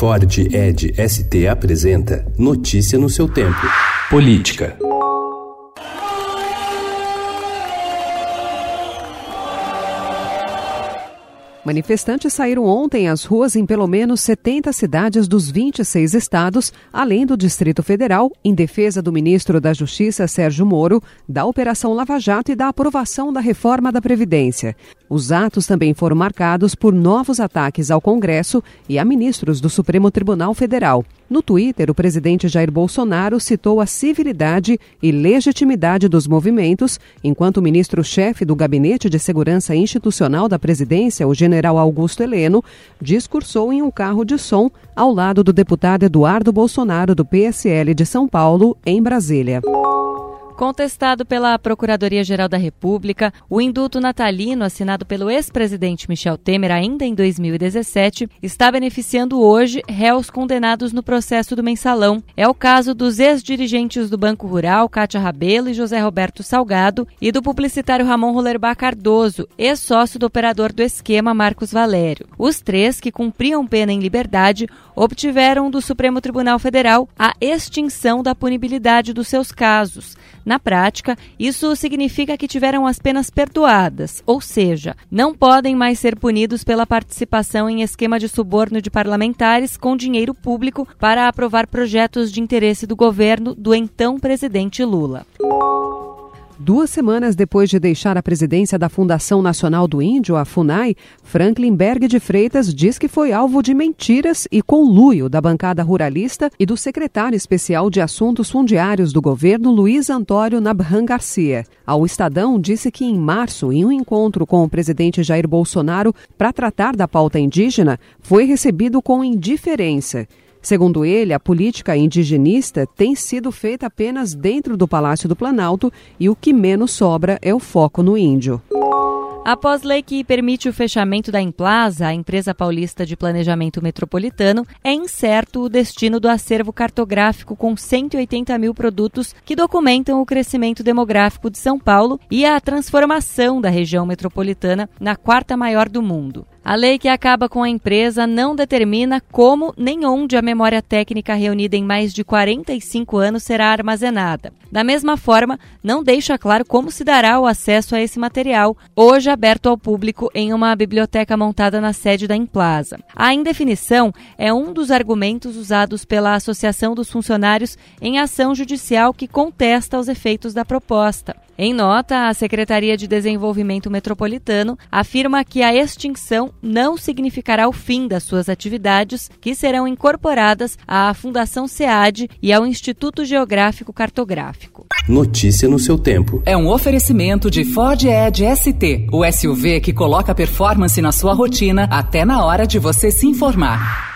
Ford Ed ST apresenta Notícia no seu tempo. Política. Manifestantes saíram ontem às ruas em pelo menos 70 cidades dos 26 estados, além do Distrito Federal, em defesa do ministro da Justiça Sérgio Moro, da Operação Lava Jato e da aprovação da reforma da Previdência. Os atos também foram marcados por novos ataques ao Congresso e a ministros do Supremo Tribunal Federal. No Twitter, o presidente Jair Bolsonaro citou a civilidade e legitimidade dos movimentos, enquanto o ministro-chefe do Gabinete de Segurança Institucional da Presidência, o general Augusto Heleno, discursou em um carro de som ao lado do deputado Eduardo Bolsonaro, do PSL de São Paulo, em Brasília. Contestado pela Procuradoria-Geral da República, o induto natalino assinado pelo ex-presidente Michel Temer ainda em 2017 está beneficiando hoje réus condenados no processo do mensalão. É o caso dos ex-dirigentes do Banco Rural, Cátia Rabelo e José Roberto Salgado, e do publicitário Ramon Rollerbach Cardoso, ex-sócio do operador do esquema Marcos Valério. Os três, que cumpriam pena em liberdade, obtiveram do Supremo Tribunal Federal a extinção da punibilidade dos seus casos. Na prática, isso significa que tiveram as penas perdoadas, ou seja, não podem mais ser punidos pela participação em esquema de suborno de parlamentares com dinheiro público para aprovar projetos de interesse do governo do então presidente Lula. Duas semanas depois de deixar a presidência da Fundação Nacional do Índio, a FUNAI, Franklin Berg de Freitas diz que foi alvo de mentiras e conluio da bancada ruralista e do secretário especial de Assuntos Fundiários do governo, Luiz Antônio Nabhan Garcia. Ao Estadão, disse que em março, em um encontro com o presidente Jair Bolsonaro para tratar da pauta indígena, foi recebido com indiferença. Segundo ele, a política indigenista tem sido feita apenas dentro do Palácio do Planalto e o que menos sobra é o foco no índio. Após lei que permite o fechamento da Implaza, a empresa paulista de planejamento metropolitano, é incerto o destino do acervo cartográfico com 180 mil produtos que documentam o crescimento demográfico de São Paulo e a transformação da região metropolitana na quarta maior do mundo. A lei que acaba com a empresa não determina como nem onde a memória técnica reunida em mais de 45 anos será armazenada. Da mesma forma, não deixa claro como se dará o acesso a esse material, hoje aberto ao público em uma biblioteca montada na sede da Implaza. A indefinição é um dos argumentos usados pela Associação dos Funcionários em ação judicial que contesta os efeitos da proposta. Em nota, a Secretaria de Desenvolvimento Metropolitano afirma que a extinção não significará o fim das suas atividades, que serão incorporadas à Fundação SEAD e ao Instituto Geográfico Cartográfico. Notícia no seu tempo. É um oferecimento de Ford Edge ST, o SUV que coloca performance na sua rotina até na hora de você se informar.